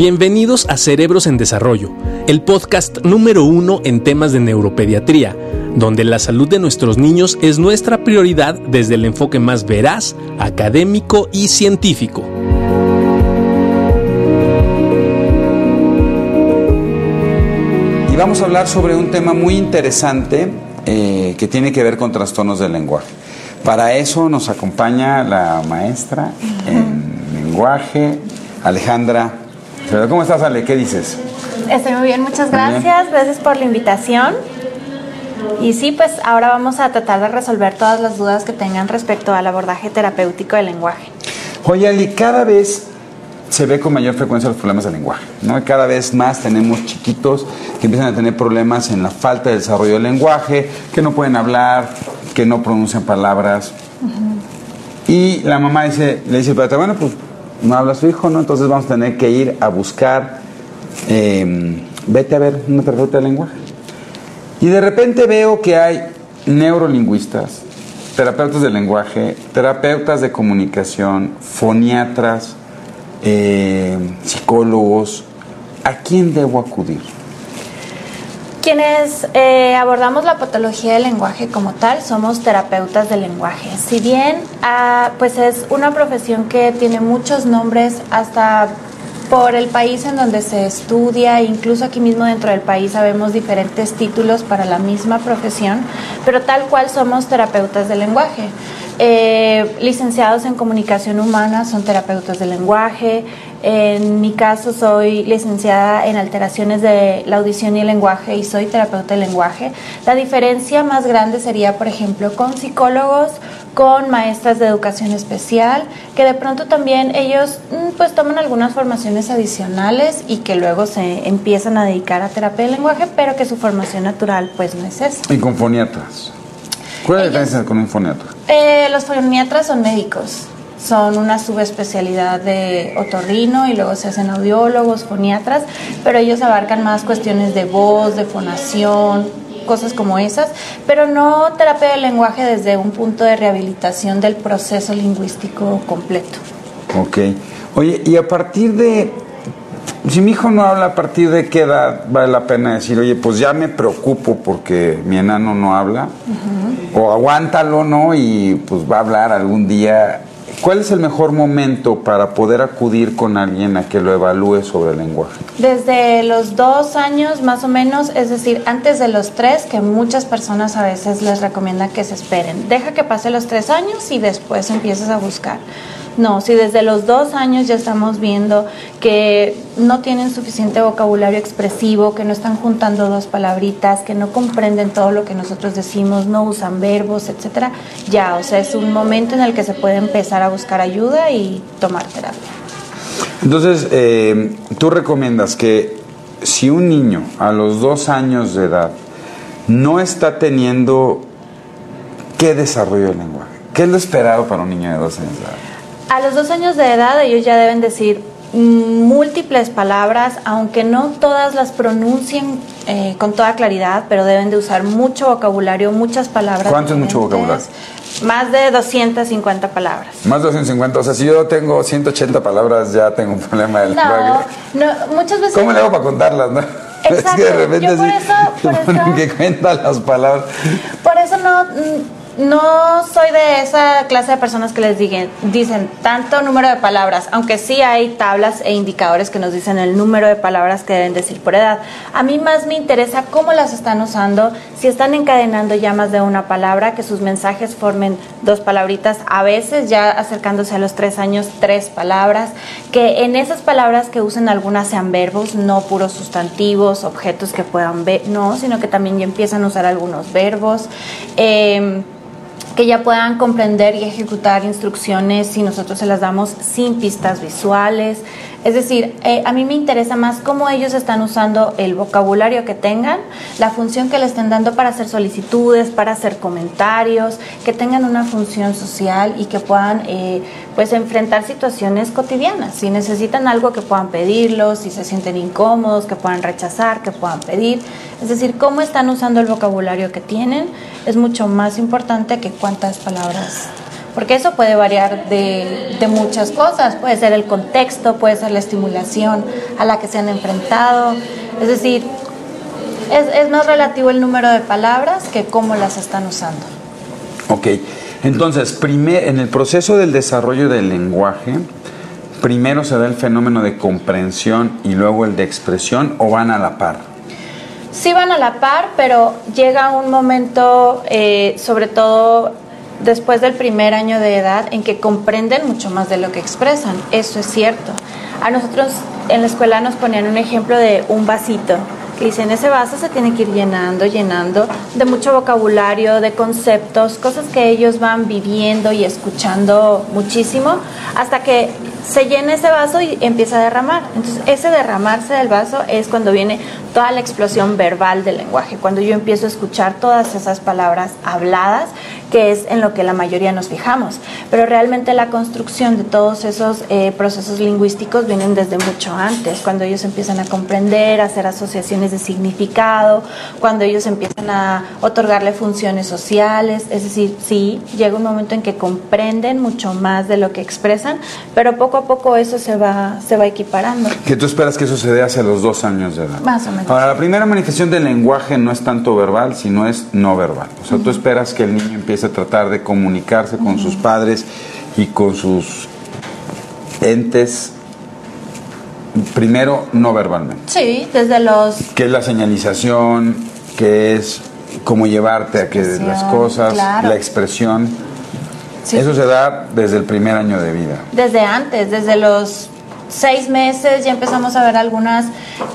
Bienvenidos a Cerebros en Desarrollo, el podcast número uno en temas de neuropediatría, donde la salud de nuestros niños es nuestra prioridad desde el enfoque más veraz, académico y científico. Y vamos a hablar sobre un tema muy interesante eh, que tiene que ver con trastornos del lenguaje. Para eso nos acompaña la maestra en lenguaje, Alejandra. ¿Cómo estás, Ale? ¿Qué dices? Estoy muy bien, muchas bien. gracias. Gracias por la invitación. Y sí, pues ahora vamos a tratar de resolver todas las dudas que tengan respecto al abordaje terapéutico del lenguaje. Oye, Ali, cada vez se ve con mayor frecuencia los problemas del lenguaje, ¿no? Y cada vez más tenemos chiquitos que empiezan a tener problemas en la falta de desarrollo del lenguaje, que no pueden hablar, que no pronuncian palabras. Y la mamá dice, le dice bueno, pues no habla su hijo, ¿no? Entonces vamos a tener que ir a buscar, eh, vete a ver una terapeuta de lenguaje. Y de repente veo que hay neurolingüistas, terapeutas de lenguaje, terapeutas de comunicación, foniatras, eh, psicólogos. ¿A quién debo acudir? Quienes eh, abordamos la patología del lenguaje como tal somos terapeutas del lenguaje. Si bien ah, pues es una profesión que tiene muchos nombres hasta por el país en donde se estudia, incluso aquí mismo dentro del país sabemos diferentes títulos para la misma profesión, pero tal cual somos terapeutas del lenguaje. Eh, licenciados en comunicación humana son terapeutas del lenguaje. En mi caso soy licenciada en alteraciones de la audición y el lenguaje y soy terapeuta del lenguaje. La diferencia más grande sería, por ejemplo, con psicólogos, con maestras de educación especial, que de pronto también ellos mm, pues toman algunas formaciones adicionales y que luego se empiezan a dedicar a terapia del lenguaje, pero que su formación natural pues no es esa. Y con foniatras. ¿Cuál es la diferencia con un foniatra? Eh, los foniatras son médicos, son una subespecialidad de otorrino y luego se hacen audiólogos, foniatras, pero ellos abarcan más cuestiones de voz, de fonación, cosas como esas, pero no terapia del lenguaje desde un punto de rehabilitación del proceso lingüístico completo. Ok. Oye, y a partir de. Si mi hijo no habla, ¿a partir de qué edad vale la pena decir, oye, pues ya me preocupo porque mi enano no habla? O aguántalo, ¿no? Y pues va a hablar algún día. ¿Cuál es el mejor momento para poder acudir con alguien a que lo evalúe sobre el lenguaje? Desde los dos años más o menos, es decir, antes de los tres, que muchas personas a veces les recomiendan que se esperen. Deja que pase los tres años y después empiezas a buscar. No, si desde los dos años ya estamos viendo que no tienen suficiente vocabulario expresivo, que no están juntando dos palabritas, que no comprenden todo lo que nosotros decimos, no usan verbos, etcétera, ya, o sea, es un momento en el que se puede empezar a buscar ayuda y tomar terapia. Entonces, eh, tú recomiendas que si un niño a los dos años de edad no está teniendo qué desarrollo del lenguaje, ¿qué es lo esperado para un niño de dos años de edad? A los dos años de edad ellos ya deben decir múltiples palabras, aunque no todas las pronuncien eh, con toda claridad, pero deben de usar mucho vocabulario, muchas palabras. ¿Cuánto es mucho diferentes. Más de 250 palabras. Más de 250, o sea, si yo tengo 180 palabras, ya tengo un problema del No, lenguaje. no, muchas veces... ¿Cómo le hago para contarlas, no? es Exacto, que de repente yo por eso- por eso- que cuentan las palabras. Por eso no, mm, no soy de esa clase de personas que les digan, dicen tanto número de palabras, aunque sí hay tablas e indicadores que nos dicen el número de palabras que deben decir por edad. A mí más me interesa cómo las están usando, si están encadenando ya más de una palabra, que sus mensajes formen dos palabritas, a veces ya acercándose a los tres años, tres palabras, que en esas palabras que usen algunas sean verbos, no puros sustantivos, objetos que puedan ver, no, sino que también ya empiezan a usar algunos verbos. Em, que ya puedan comprender y ejecutar instrucciones si nosotros se las damos sin pistas visuales. Es decir, eh, a mí me interesa más cómo ellos están usando el vocabulario que tengan, la función que le estén dando para hacer solicitudes, para hacer comentarios, que tengan una función social y que puedan eh, pues enfrentar situaciones cotidianas. Si necesitan algo que puedan pedirlo, si se sienten incómodos, que puedan rechazar, que puedan pedir. Es decir, cómo están usando el vocabulario que tienen es mucho más importante que cuántas palabras porque eso puede variar de, de muchas cosas, puede ser el contexto, puede ser la estimulación a la que se han enfrentado, es decir, es, es más relativo el número de palabras que cómo las están usando. Ok, entonces, primer, en el proceso del desarrollo del lenguaje, primero se da el fenómeno de comprensión y luego el de expresión o van a la par. Sí van a la par, pero llega un momento, eh, sobre todo después del primer año de edad, en que comprenden mucho más de lo que expresan. Eso es cierto. A nosotros en la escuela nos ponían un ejemplo de un vasito que dicen ese vaso se tiene que ir llenando, llenando de mucho vocabulario, de conceptos, cosas que ellos van viviendo y escuchando muchísimo, hasta que se llena ese vaso y empieza a derramar. Entonces, ese derramarse del vaso es cuando viene toda la explosión verbal del lenguaje, cuando yo empiezo a escuchar todas esas palabras habladas, que es en lo que la mayoría nos fijamos. Pero realmente la construcción de todos esos eh, procesos lingüísticos vienen desde mucho antes, cuando ellos empiezan a comprender, a hacer asociaciones de significado, cuando ellos empiezan a otorgarle funciones sociales, es decir, sí, llega un momento en que comprenden mucho más de lo que expresan, pero poco a poco eso se va, se va equiparando. Que tú esperas que eso se dé hacia los dos años de edad. Más o menos. Ahora, la primera manifestación del lenguaje no es tanto verbal, sino es no verbal. O sea, tú esperas que el niño empiece a tratar de comunicarse con sus padres y con sus entes, primero no verbalmente. Sí, desde los que es la señalización, que es cómo llevarte a que las cosas, claro. la expresión. Sí. Eso se da desde el primer año de vida. Desde antes, desde los seis meses ya empezamos a ver algunas,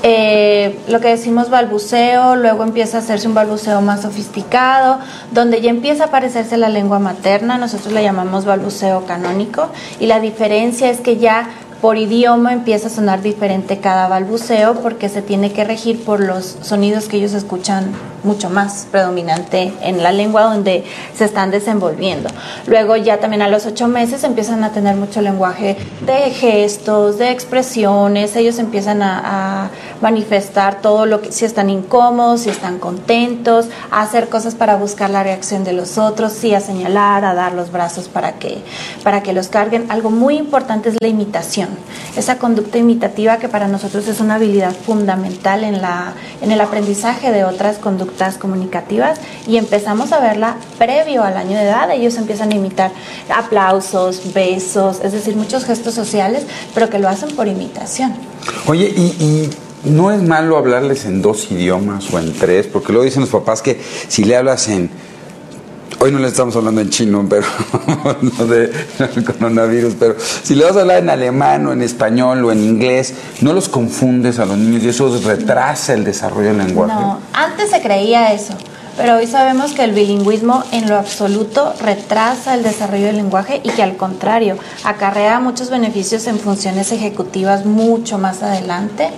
eh, lo que decimos balbuceo, luego empieza a hacerse un balbuceo más sofisticado, donde ya empieza a parecerse la lengua materna, nosotros le llamamos balbuceo canónico, y la diferencia es que ya por idioma empieza a sonar diferente cada balbuceo porque se tiene que regir por los sonidos que ellos escuchan mucho más predominante en la lengua donde se están desenvolviendo. Luego ya también a los ocho meses empiezan a tener mucho lenguaje de gestos, de expresiones, ellos empiezan a, manifestar todo lo que, si están incómodos, si están contentos, a hacer cosas para buscar la reacción de los otros, sí, a señalar, a dar los brazos para que, para que los carguen. Algo muy importante es la imitación, esa conducta imitativa que para nosotros es una habilidad fundamental en, la, en el aprendizaje de otras conductas comunicativas y empezamos a verla previo al año de edad. Ellos empiezan a imitar aplausos, besos, es decir, muchos gestos sociales, pero que lo hacen por imitación. Oye, y, y no es malo hablarles en dos idiomas o en tres, porque luego dicen los papás que si le hablas en hoy no le estamos hablando en chino, pero no de el coronavirus, pero si le vas a hablar en alemán o en español o en inglés, no los confundes a los niños y eso retrasa el desarrollo del lenguaje. No, antes se creía eso, pero hoy sabemos que el bilingüismo en lo absoluto retrasa el desarrollo del lenguaje y que al contrario acarrea muchos beneficios en funciones ejecutivas mucho más adelante.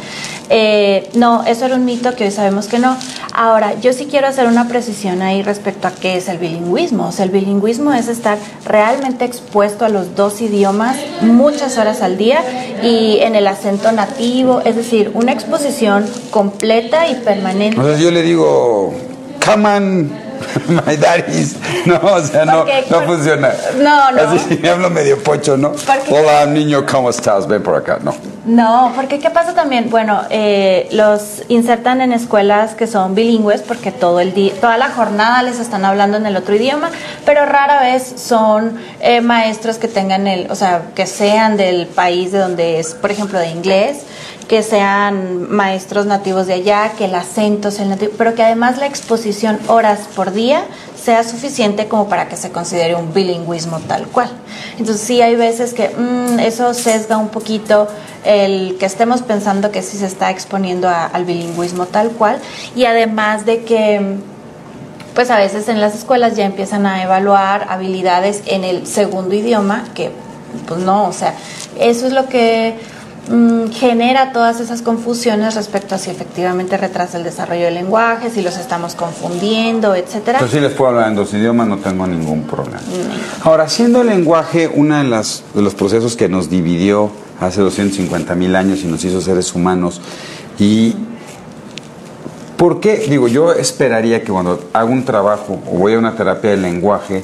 Eh, no, eso era un mito que hoy sabemos que no. Ahora, yo sí quiero hacer una precisión ahí respecto a qué es el bilingüismo. O sea, el bilingüismo es estar realmente expuesto a los dos idiomas muchas horas al día y en el acento nativo, es decir, una exposición completa y permanente. O yo le digo, come on, my daddies. No, o sea, no, no funciona. No, no. Así hablo medio pocho, ¿no? Hola, niño, ¿cómo estás? Ven por acá. No. No, porque ¿qué pasa también? Bueno, eh, los insertan en escuelas que son bilingües porque todo el día, toda la jornada les están hablando en el otro idioma, pero rara vez son eh, maestros que tengan el, o sea, que sean del país de donde es, por ejemplo, de inglés, que sean maestros nativos de allá, que el acento sea el nativo, pero que además la exposición horas por día sea suficiente como para que se considere un bilingüismo tal cual. Entonces sí hay veces que mm, eso sesga un poquito el que estemos pensando que sí se está exponiendo al bilingüismo tal cual y además de que pues a veces en las escuelas ya empiezan a evaluar habilidades en el segundo idioma que pues no, o sea, eso es lo que mm, genera todas esas confusiones respecto a si efectivamente retrasa el desarrollo del lenguaje, si los estamos confundiendo, etcétera. Yo sí les puedo hablar en dos idiomas, no tengo ningún problema. Ahora, siendo el lenguaje uno de, las- de los procesos que nos dividió hace 250 mil años y nos hizo seres humanos, y ¿por qué? Digo, yo esperaría que cuando hago un trabajo o voy a una terapia de lenguaje,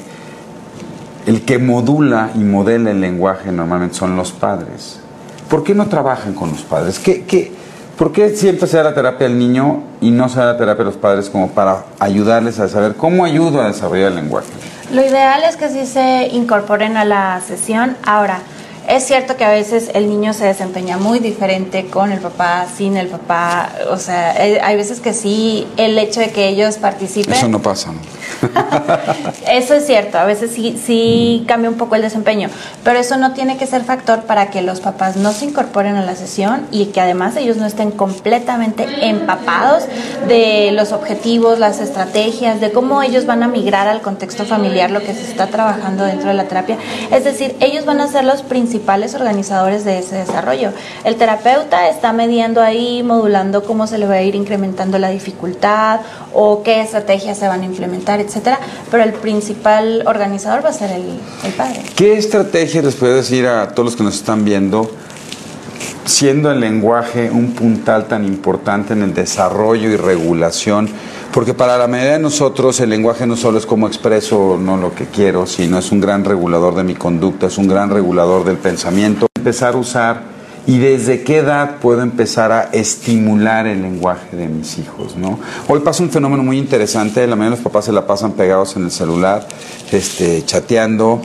el que modula y modela el lenguaje normalmente son los padres. ¿Por qué no trabajan con los padres? ¿Qué, qué, ¿Por qué siempre se da la terapia al niño y no se da la terapia a los padres como para ayudarles a saber cómo ayudo a desarrollar el lenguaje? Lo ideal es que sí se incorporen a la sesión. Ahora, es cierto que a veces el niño se desempeña muy diferente con el papá, sin el papá. O sea, eh, hay veces que sí, el hecho de que ellos participen. Eso no pasa. ¿no? eso es cierto, a veces sí, sí cambia un poco el desempeño, pero eso no tiene que ser factor para que los papás no se incorporen a la sesión y que además ellos no estén completamente empapados de los objetivos, las estrategias, de cómo ellos van a migrar al contexto familiar, lo que se está trabajando dentro de la terapia. Es decir, ellos van a ser los principales organizadores de ese desarrollo. El terapeuta está mediendo ahí, modulando cómo se le va a ir incrementando la dificultad o qué estrategias se van a implementar, etcétera, pero el principal organizador va a ser el, el padre. ¿Qué estrategia les puede decir a todos los que nos están viendo, siendo el lenguaje un puntal tan importante en el desarrollo y regulación? Porque para la mayoría de nosotros el lenguaje no solo es como expreso no lo que quiero, sino es un gran regulador de mi conducta, es un gran regulador del pensamiento. Empezar a usar y desde qué edad puedo empezar a estimular el lenguaje de mis hijos, ¿no? Hoy pasa un fenómeno muy interesante, la mayoría de los papás se la pasan pegados en el celular, este, chateando,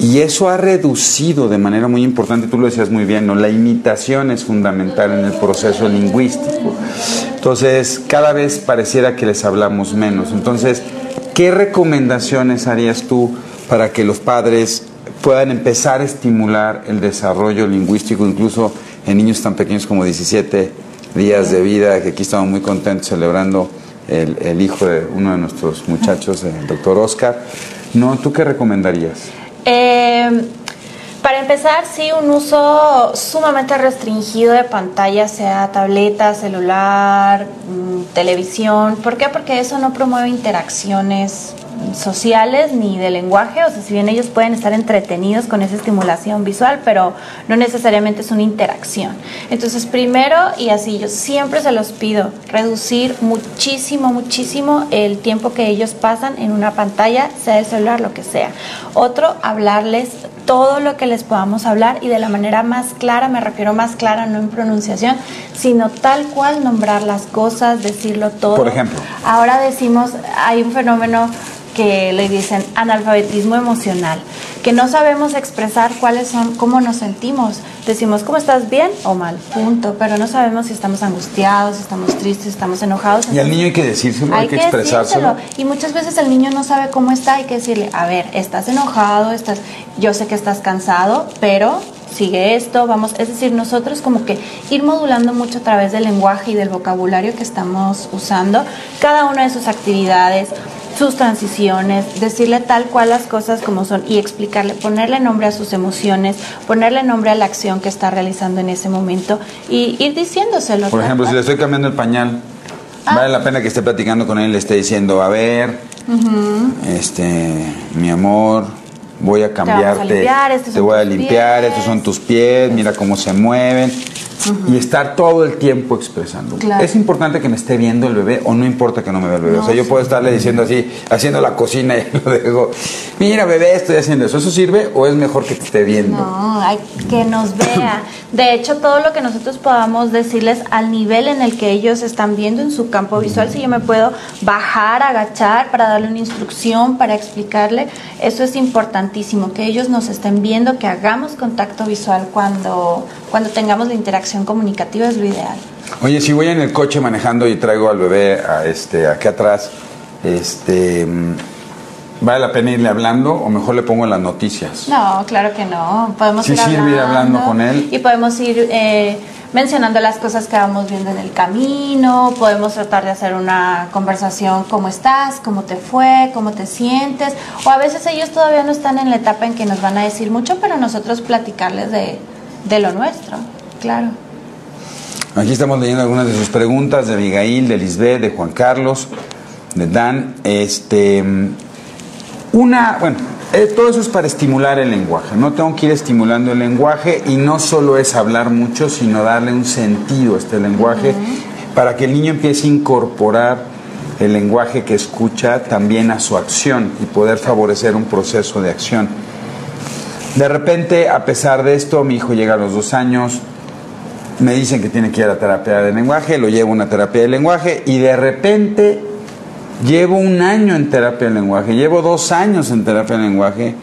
y eso ha reducido de manera muy importante, tú lo decías muy bien, ¿no? La imitación es fundamental en el proceso lingüístico. Entonces, cada vez pareciera que les hablamos menos. Entonces, ¿qué recomendaciones harías tú para que los padres puedan empezar a estimular el desarrollo lingüístico, incluso en niños tan pequeños como 17 días de vida, que aquí estamos muy contentos celebrando el, hijo de uno de nuestros muchachos, el doctor Oscar. ¿No? ¿Tú qué recomendarías? Eh, para empezar, sí, un uso sumamente restringido de pantalla, sea tableta, celular, mm, televisión. ¿Por qué? Porque eso no promueve interacciones sociales ni de lenguaje, o sea, si bien ellos pueden estar entretenidos con esa estimulación visual, pero no necesariamente es una interacción. Entonces, primero, y así yo siempre se los pido, reducir muchísimo, muchísimo el tiempo que ellos pasan en una pantalla, sea el celular, lo que sea. Otro, hablarles todo lo que les podamos hablar y de la manera más clara, me refiero más clara, no en pronunciación, sino tal cual nombrar las cosas, decirlo todo. Por ejemplo. Ahora decimos, hay un fenómeno que le dicen analfabetismo emocional, que no sabemos expresar cuáles son, cómo nos sentimos. Decimos, ¿cómo estás? ¿Bien o mal? Punto. Pero no sabemos si estamos angustiados, si estamos tristes, si estamos enojados. Y al niño hay que decírselo, hay, que, expresárselo. Y muchas veces el niño no sabe cómo está, hay que decirle, a ver, estás enojado, estás, yo sé que estás cansado, pero sigue esto, vamos, es decir, nosotros como que ir modulando mucho a través del lenguaje y del vocabulario que estamos usando, cada una de sus actividades, sus transiciones, decirle tal cual las cosas como son y explicarle, ponerle nombre a sus emociones, ponerle nombre a la acción que está realizando en ese momento y ir diciéndoselo. Por ejemplo, si le estoy cambiando el pañal, ah. vale la pena que esté platicando con él, le esté diciendo, a ver, este, mi amor, voy a cambiarte, te, voy a limpiar, estos son tus pies, mira cómo se mueven y estar todo el tiempo expresando. Es importante que me esté viendo el bebé o no importa que no me vea el bebé. o sea, yo puedo estarle diciendo así, haciendo la cocina y lo digo, mira bebé, estoy haciendo eso. ¿Eso sirve o es mejor que te esté viendo? No, hay que nos vea. De hecho, todo lo que nosotros podamos decirles al nivel en el que ellos están viendo en su campo visual, si yo me puedo bajar, agachar para darle una instrucción, para explicarle, eso es importantísimo, que ellos nos estén viendo, que hagamos contacto visual cuando, cuando tengamos la interacción comunicativa es lo ideal. Oye, si voy en el coche manejando y traigo al bebé a este, aquí atrás, este, ¿vale la pena irle hablando o mejor le pongo en las noticias? No, claro que no. Podemos ir, hablando, con él. Y podemos ir eh, mencionando las cosas que vamos viendo en el camino, podemos tratar de hacer una conversación, ¿cómo estás? ¿Cómo te fue? ¿Cómo te sientes? O a veces ellos todavía no están en la etapa en que nos van a decir mucho, pero nosotros platicarles de, de lo nuestro. Claro. Aquí estamos leyendo algunas de sus preguntas de Abigail, de Lisbeth, de Juan Carlos, de Dan. Este, una, bueno, eh, todo eso es para estimular el lenguaje. No tengo que ir estimulando el lenguaje y no solo es hablar mucho, sino darle un sentido a este lenguaje para que el niño empiece a incorporar el lenguaje que escucha también a su acción y poder favorecer un proceso de acción. De repente, a pesar de esto, mi hijo llega a los dos años, me dicen que tiene que ir a terapia de lenguaje, lo llevo a una terapia de lenguaje y de repente llevo un año en terapia de lenguaje, llevo dos años en terapia de lenguaje.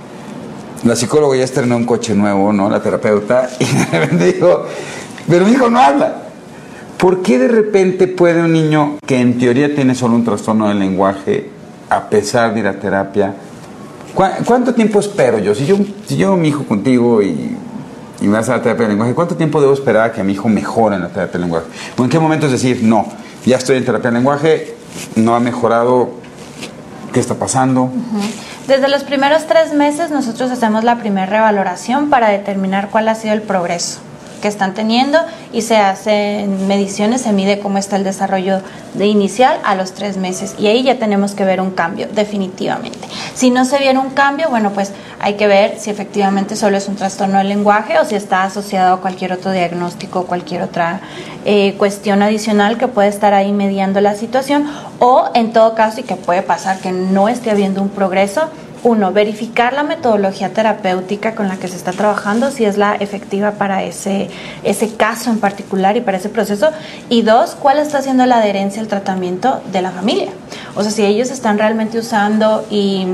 La psicóloga ya estrenó un coche nuevo, ¿no? La terapeuta, y de repente dijo, pero mi hijo no habla. ¿Por qué de repente puede un niño que en teoría tiene solo un trastorno del lenguaje, a pesar de ir a terapia, ¿cuánto tiempo espero yo? Si yo, si yo mi hijo contigo y me vas a la terapia de lenguaje, ¿cuánto tiempo debo esperar a que mi hijo mejore en la terapia de lenguaje? ¿O en qué momento es decir, no, ya estoy en terapia de lenguaje, no ha mejorado, ¿qué está pasando? Desde los primeros tres meses nosotros hacemos la primera revaloración para determinar cuál ha sido el progreso que están teniendo y se hacen mediciones, se mide cómo está el desarrollo de inicial a los tres meses y ahí ya tenemos que ver un cambio definitivamente. Si no se viene un cambio, bueno, pues hay que ver si efectivamente solo es un trastorno del lenguaje o si está asociado a cualquier otro diagnóstico o cualquier otra eh, cuestión adicional que puede estar ahí mediando la situación o en todo caso y que puede pasar que no esté habiendo un progreso uno, verificar la metodología terapéutica con la que se está trabajando, si es la efectiva para ese, ese caso en particular y para ese proceso. Y dos, cuál está siendo la adherencia al tratamiento de la familia. O sea, si ellos están realmente usando y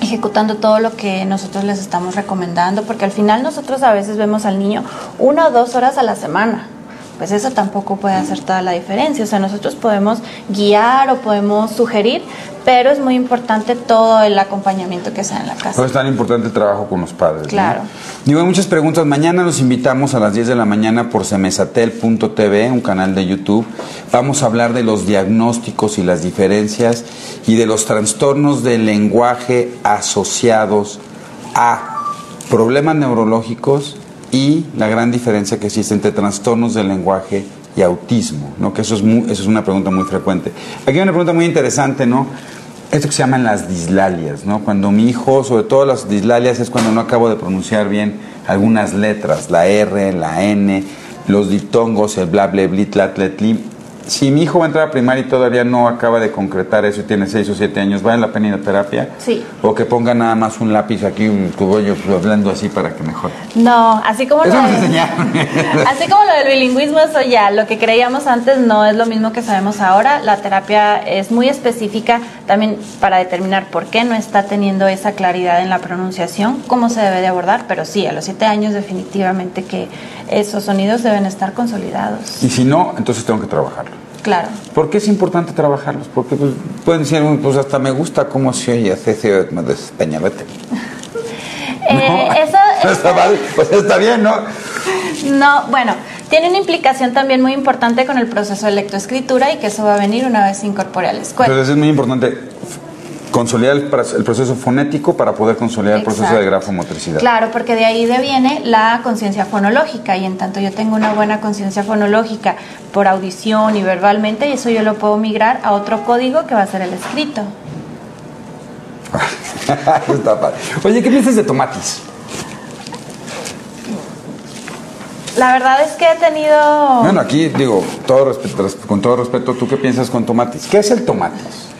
ejecutando todo lo que nosotros les estamos recomendando, porque al final nosotros a veces vemos al niño una o dos horas a la semana pues eso tampoco puede hacer toda la diferencia. O sea, nosotros podemos guiar o podemos sugerir, pero es muy importante todo el acompañamiento que sea en la casa. es tan importante el trabajo con los padres. Claro. Digo, hay muchas preguntas. Mañana los invitamos a las 10 de la mañana por semesatel.tv, un canal de YouTube. Vamos a hablar de los diagnósticos y las diferencias y de los trastornos del lenguaje asociados a problemas neurológicos y la gran diferencia que existe entre trastornos del lenguaje y autismo, ¿no? Que eso es, eso es una pregunta muy frecuente. Aquí hay una pregunta muy interesante, ¿no? Esto que se llaman las dislalias, ¿no? Cuando mi hijo, sobre todo las dislalias, es cuando no acabo de pronunciar bien algunas letras, la R, la N, los diptongos, el bla, bla, let, si mi hijo va a entrar a primaria y todavía no acaba de concretar eso y tiene 6 o 7 años, ¿vale la pena ir a terapia? Sí. O que ponga nada más un lápiz aquí, un cogollo hablando así para que mejore. No, así como, eso lo, de, así como lo del bilingüismo, eso ya, lo que creíamos antes no es lo mismo que sabemos ahora. La terapia es muy específica también para determinar por qué no está teniendo esa claridad en la pronunciación, cómo se debe de abordar, pero sí, a los 7 años definitivamente que esos sonidos deben estar consolidados. Y si no, entonces tengo que trabajarlo. Claro. ¿Por qué es importante trabajarlos? Porque pues, pueden decir, pues hasta me gusta cómo se oye Peñalete. eh, eso, está mal, pues está bien, ¿no? No, bueno, tiene una implicación también muy importante con el proceso de lectoescritura y que eso va a venir una vez se incorpore a la escuela. Entonces es muy importante consolidar el, proceso fonético para poder consolidar el proceso de grafomotricidad. Claro, porque de ahí deviene la conciencia fonológica y en tanto yo tengo una buena conciencia fonológica por audición y verbalmente, y eso yo lo puedo migrar a otro código que va a ser el escrito. Oye, ¿qué piensas de tomatis? La verdad es que he tenido... Bueno, aquí digo, todo con todo respeto, ¿tú qué piensas con tomatis? ¿Qué es el tomatis?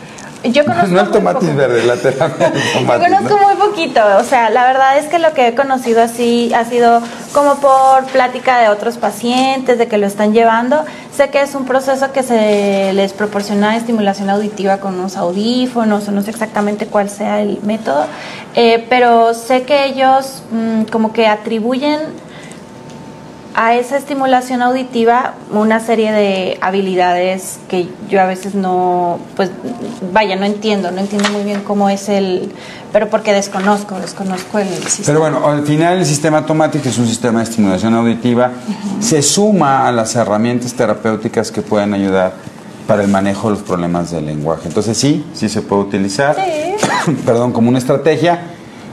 Yo conozco no el tomate verde, la terapia Yo conozco muy poquito, o sea, la verdad es que lo que he conocido así ha sido como por plática de otros pacientes, de que lo están llevando. Sé que es un proceso que se les proporciona estimulación auditiva con unos audífonos, o no sé exactamente cuál sea el método, eh, pero sé que ellos mm, como que atribuyen a esa estimulación auditiva una serie de habilidades que yo a veces no, pues vaya, no entiendo, no entiendo muy bien cómo es el, pero porque desconozco, desconozco el sistema. Pero bueno, al final el sistema automático es un sistema de estimulación auditiva, se suma a las herramientas terapéuticas que pueden ayudar para el manejo de los problemas del lenguaje. Entonces sí, sí se puede utilizar, perdón, como una estrategia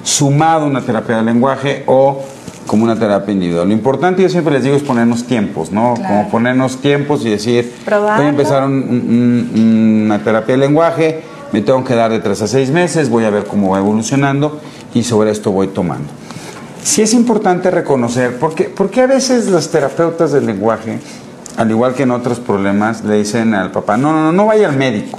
sumado a una terapia del lenguaje o como una terapia individual. Lo importante, yo siempre les digo, es ponernos tiempos, ¿no? Como ponernos tiempos y decir, voy a empezar una terapia de lenguaje, me tengo que dar de tres a seis meses, voy a ver cómo va evolucionando y sobre esto voy tomando. Sí es importante reconocer, porque, porque a veces los terapeutas del lenguaje, al igual que en otros problemas, le dicen al papá, no, no, no, no vaya al médico.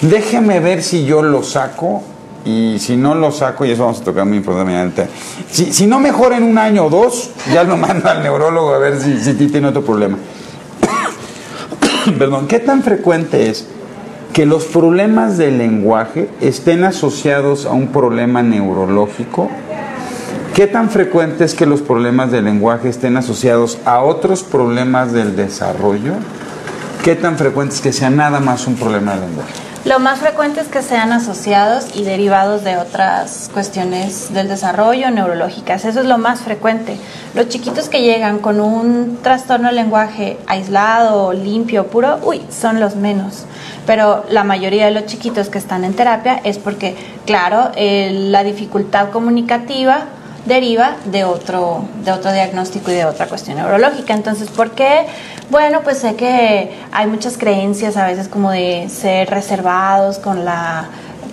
Déjeme ver si yo lo saco y si no lo saco, y eso vamos a tocar muy importante, si, si no mejora en un año o dos, ya lo mando al neurólogo a ver si, tiene otro problema. Perdón, ¿qué tan frecuente es que los problemas del lenguaje estén asociados a un problema neurológico? ¿Qué tan frecuente es que los problemas del lenguaje estén asociados a otros problemas del desarrollo? ¿Qué tan frecuente es que sea nada más un problema del lenguaje? Lo más frecuente es que sean asociados y derivados de otras cuestiones del desarrollo neurológicas. Eso es lo más frecuente. Los chiquitos que llegan con un trastorno del lenguaje aislado, limpio, puro, uy, son los menos. Pero la mayoría de los chiquitos que están en terapia es porque, claro, eh, la dificultad comunicativa deriva de otro, de otro diagnóstico y de otra cuestión neurológica. Entonces, ¿por qué? Bueno, pues sé que hay muchas creencias a veces como de ser reservados con la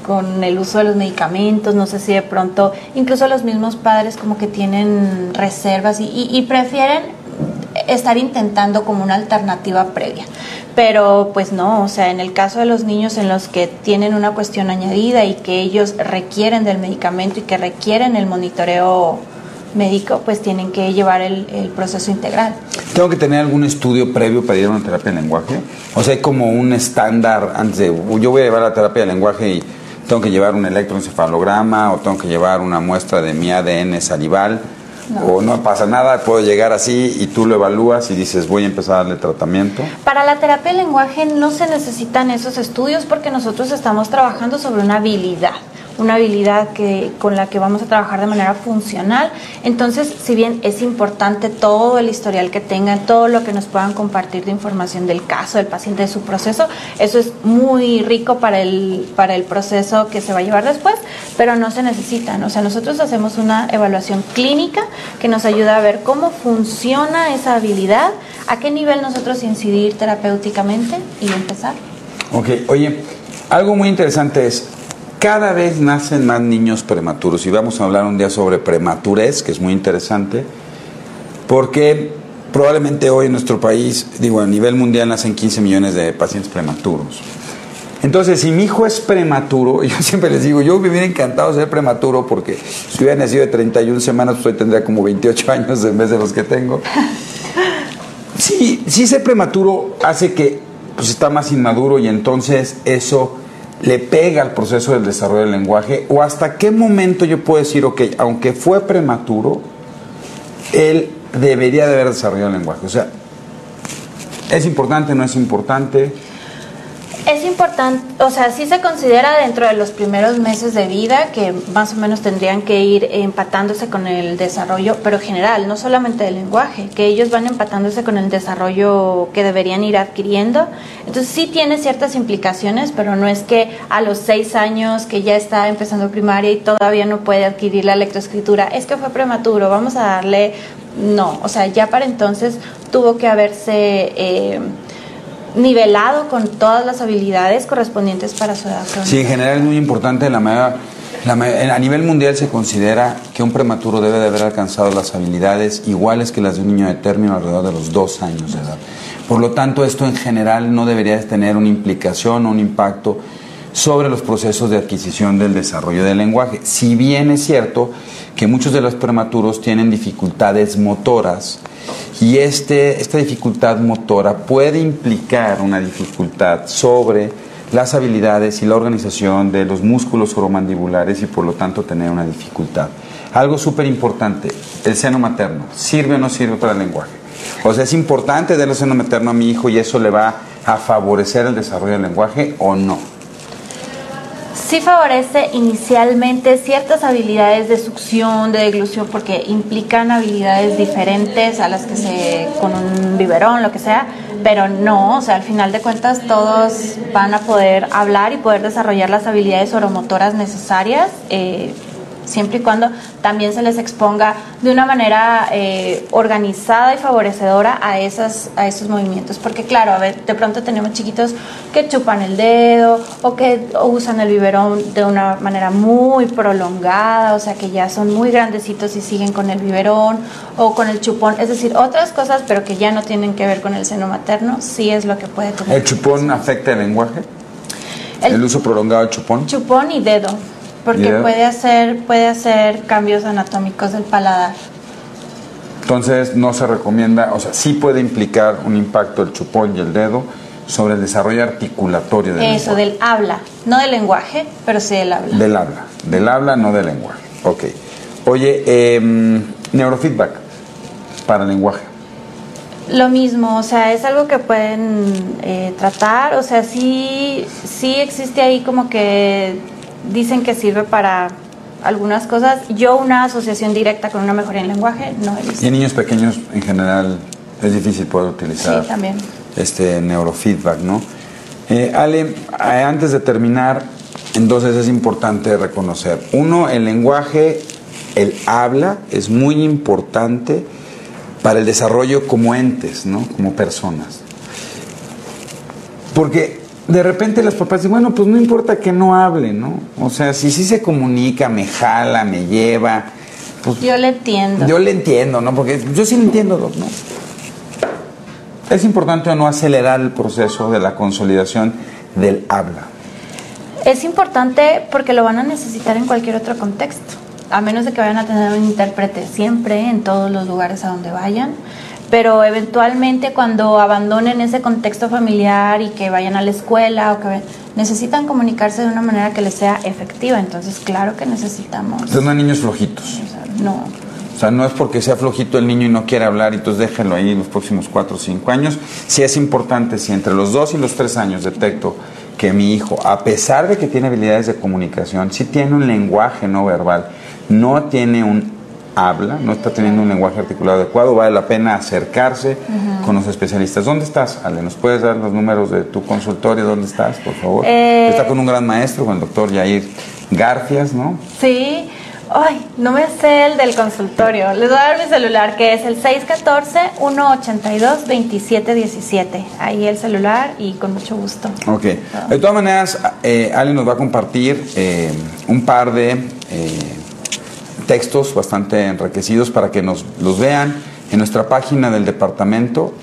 con el uso de los medicamentos, no sé si de pronto, incluso los mismos padres como que tienen reservas y, y prefieren estar intentando como una alternativa previa. Pero pues no, o sea, en el caso de los niños en los que tienen una cuestión añadida y que ellos requieren del medicamento y que requieren el monitoreo médico, pues tienen que llevar el, proceso integral. ¿Tengo que tener algún estudio previo para ir a una terapia de lenguaje? O sea, hay como un estándar antes de, yo voy a llevar la terapia de lenguaje y tengo que llevar un electroencefalograma o tengo que llevar una muestra de mi ADN salival o no pasa nada, puedo llegar así y tú lo evalúas y dices voy a empezar a darle tratamiento. Para la terapia de lenguaje no se necesitan esos estudios porque nosotros estamos trabajando sobre una habilidad una habilidad que, con la que vamos a trabajar de manera funcional. Entonces, si bien es importante todo el historial que tengan, todo lo que nos puedan compartir de información del caso del paciente, de su proceso, eso es muy rico para el, para el proceso que se va a llevar después, pero no se necesitan. O sea, nosotros hacemos una evaluación clínica que nos ayuda a ver cómo funciona esa habilidad, a qué nivel nosotros incidir terapéuticamente y empezar. Ok, oye, algo muy interesante es, cada vez nacen más niños prematuros y vamos a hablar un día sobre prematurez, que es muy interesante, porque probablemente hoy en nuestro país, digo, a nivel mundial nacen 15 millones de pacientes prematuros. Entonces, si mi hijo es prematuro, yo siempre les digo, yo me hubiera encantado ser prematuro porque si hubiera nacido de 31 semanas, pues hoy tendría como 28 años en vez de los que tengo. Sí, sí ser prematuro hace que pues, está más inmaduro y entonces eso le pega al proceso del desarrollo del lenguaje? ¿O hasta qué momento yo puedo decir, ok, aunque fue prematuro, él debería de haber desarrollado el lenguaje? O sea, ¿es importante, no es importante? O sea, sí se considera dentro de los primeros meses de vida que más o menos tendrían que ir empatándose con el desarrollo, pero general, no solamente del lenguaje, que ellos van empatándose con el desarrollo que deberían ir adquiriendo. Entonces sí tiene ciertas implicaciones, pero no es que a los seis años que ya está empezando primaria y todavía no puede adquirir la lectoescritura, es que fue prematuro, vamos a darle, no, o sea, ya para entonces tuvo que haberse... Eh, nivelado con todas las habilidades correspondientes para su edad. Sí, en general es muy importante. La la a nivel mundial se considera que un prematuro debe de haber alcanzado las habilidades iguales que las de un niño de término alrededor de los dos años de edad. Por lo tanto, esto en general no debería tener una implicación o un impacto sobre los procesos de adquisición del desarrollo del lenguaje. Si bien es cierto que muchos de los prematuros tienen dificultades motoras, y este, esta dificultad motora puede implicar una dificultad sobre las habilidades y la organización de los músculos oromandibulares y por lo tanto tener una dificultad. Algo súper importante, el seno materno, ¿sirve o no sirve para el lenguaje? O sea, ¿es importante darle seno materno a mi hijo y eso le va a favorecer el desarrollo del lenguaje o no? Sí favorece inicialmente ciertas habilidades de succión, de deglución, porque implican habilidades diferentes a las que se con un biberón, lo que sea, pero no, o sea, al final de cuentas todos van a poder hablar y poder desarrollar las habilidades oromotoras necesarias. Eh, siempre y cuando también se les exponga de una manera eh, organizada y favorecedora a, esas, a esos movimientos. Porque claro, a ver, de pronto tenemos chiquitos que chupan el dedo o que usan el biberón de una manera muy prolongada, o sea que ya son muy grandecitos y siguen con el biberón o con el chupón. Es decir, otras cosas, pero que ya no tienen que ver con el seno materno, sí es lo que puede tener. ¿El chupón afecta el lenguaje? ¿El, uso prolongado del chupón? Chupón y dedo. Porque ¿Y de- puede hacer, puede hacer cambios anatómicos del paladar. Entonces no se recomienda, o sea, sí puede implicar un impacto el chupón y el dedo sobre el desarrollo articulatorio del Eso, lenguaje. del habla, no del lenguaje, pero sí del habla. Del habla, del habla, no del lenguaje. Ok. Oye, em, neurofeedback para el lenguaje. Lo mismo, o sea, es algo que pueden eh, tratar, o sea, sí, sí existe ahí como que dicen que sirve para algunas cosas. Yo una asociación directa con una mejoría en lenguaje no he visto. Y en niños pequeños en general es difícil poder utilizar Sí, también. este neurofeedback, ¿no? Eh, Ale, eh, antes de terminar, entonces es importante reconocer, uno, el lenguaje, el habla es muy importante para el desarrollo como entes, ¿no? Como personas. Porque de repente los papás dicen, bueno, pues no importa que no hable, ¿no? O sea, si sí se comunica, me jala, me lleva, pues Yo le entiendo. yo le entiendo, ¿no? Porque yo sí le entiendo, Doc, ¿no? Es importante no acelerar el proceso de la consolidación del habla. Es importante porque lo van a necesitar en cualquier otro contexto, a menos de que vayan a tener un intérprete siempre en todos los lugares a donde vayan, pero eventualmente cuando abandonen ese contexto familiar y que vayan a la escuela o que necesitan comunicarse de una manera que les sea efectiva, entonces claro que necesitamos. Entonces no hay niños flojitos. o sea, no. O sea, no es porque sea flojito el niño y no quiere hablar, y entonces déjenlo ahí los próximos cuatro o cinco años. Sí es importante, si entre los dos y los tres años detecto que mi hijo, a pesar de que tiene habilidades de comunicación, sí tiene un lenguaje no verbal, no tiene un habla, no está teniendo un lenguaje articulado adecuado, vale la pena acercarse con los especialistas. ¿Dónde estás, Ale? ¿Nos puedes dar los números de tu consultorio? ¿Dónde estás, por favor? Eh, Está con un gran maestro, con el doctor Yair Garfias, ¿no? Sí. Ay, no me sé el del consultorio. Les voy a dar mi celular que es el 614-182-2717. Ahí el celular y con mucho gusto. Ok. De todas maneras, eh, Ale nos va a compartir eh, un par de eh, textos bastante enriquecidos para que nos los vean en nuestra página del departamento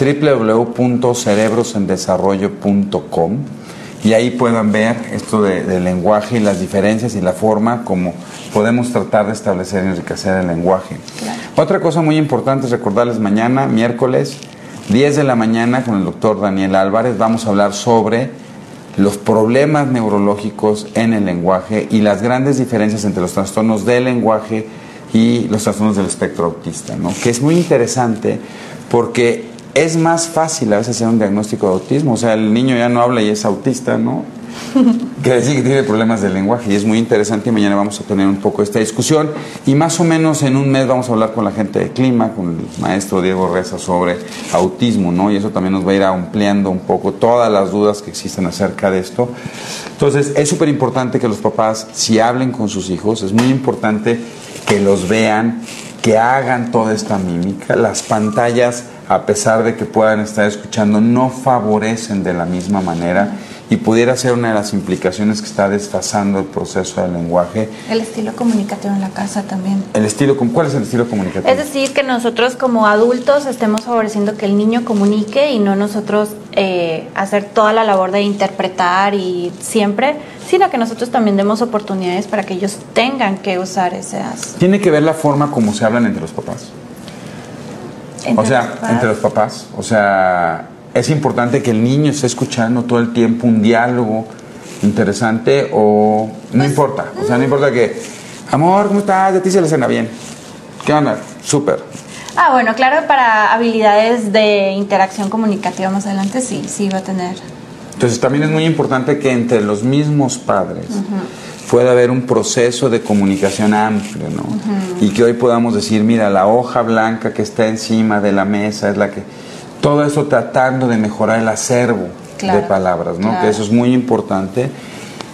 www.cerebrosendesarrollo.com y ahí puedan ver esto de- del lenguaje y las diferencias y la forma como podemos tratar de establecer y enriquecer el lenguaje. Otra cosa muy importante es recordarles mañana, miércoles, 10 de la mañana, con el doctor Daniel Álvarez, vamos a hablar sobre los problemas neurológicos en el lenguaje y las grandes diferencias entre los trastornos del lenguaje y los trastornos del espectro autista, ¿no? que es muy interesante porque es más fácil a veces hacer un diagnóstico de autismo, o sea, el niño ya no habla y es autista, ¿no? que decir que tiene problemas de lenguaje y es muy interesante y mañana vamos a tener un poco esta discusión y más o menos en un mes vamos a hablar con la gente de clima, con el maestro Diego Reza sobre autismo, ¿no? Y eso también nos va a ir ampliando un poco todas las dudas que existen acerca de esto. Entonces es súper importante que los papás si hablen con sus hijos, es muy importante que los vean, que hagan toda esta mímica, las pantallas a pesar de que puedan estar escuchando, no favorecen de la misma manera y pudiera ser una de las implicaciones que está desfasando el proceso del lenguaje. El estilo comunicativo en la casa también. El estilo, ¿cuál es el estilo comunicativo? Es decir, que nosotros como adultos estemos favoreciendo que el niño comunique y no nosotros eh, hacer toda la labor de interpretar y siempre, sino que nosotros también demos oportunidades para que ellos tengan que usar esas. Tiene que ver la forma como se hablan entre los papás. entre o sea, los papás. entre los papás. O sea, es importante que el niño esté escuchando todo el tiempo un diálogo interesante o no Pues, importa. O sea, no importa que, amor, ¿cómo estás? De ti se le cena bien. ¿Qué onda? Súper. Ah, bueno, claro, para habilidades de interacción comunicativa más adelante sí, sí va a tener. Entonces también es muy importante que entre los mismos padres pueda haber un proceso de comunicación amplio, ¿no? Y que hoy podamos decir, mira, la hoja blanca que está encima de la mesa es la que... Todo eso tratando de mejorar el acervo Claro, de palabras, ¿no? claro. Que eso es muy importante.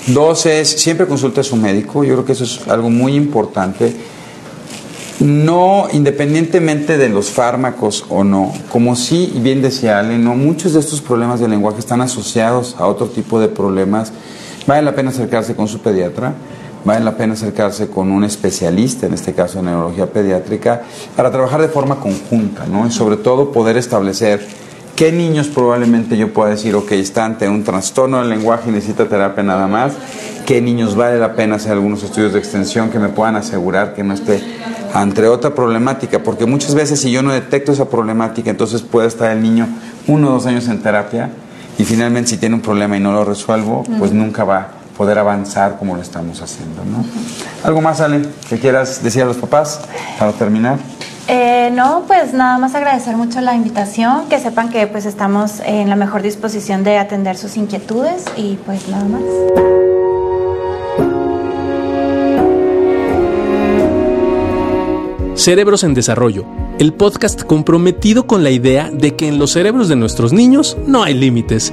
Dos es, siempre consulte a su médico, yo creo que eso es algo muy importante. No, independientemente de los fármacos o no, como sí, y bien decía Ale, no, muchos de estos problemas del lenguaje están asociados a otro tipo de problemas. Vale la pena acercarse con su pediatra, vale la pena acercarse con un especialista, en este caso en neurología pediátrica, para trabajar de forma conjunta, ¿no? Y sobre todo poder establecer qué niños probablemente yo pueda decir, ok, está ante un trastorno del lenguaje y necesita terapia nada más, qué niños vale la pena hacer algunos estudios de extensión que me puedan asegurar que no esté ante otra problemática, porque muchas veces si yo no detecto esa problemática, entonces puede estar el niño uno o dos años en terapia y finalmente si tiene un problema y no lo resuelvo, pues nunca va poder avanzar como lo estamos haciendo. ¿no? ¿Algo más, Ale, que quieras decir a los papás para terminar? Eh, no, pues nada más agradecer mucho la invitación, que sepan que pues estamos en la mejor disposición de atender sus inquietudes y pues nada más. Cerebros en Desarrollo, el podcast comprometido con la idea de que en los cerebros de nuestros niños no hay límites.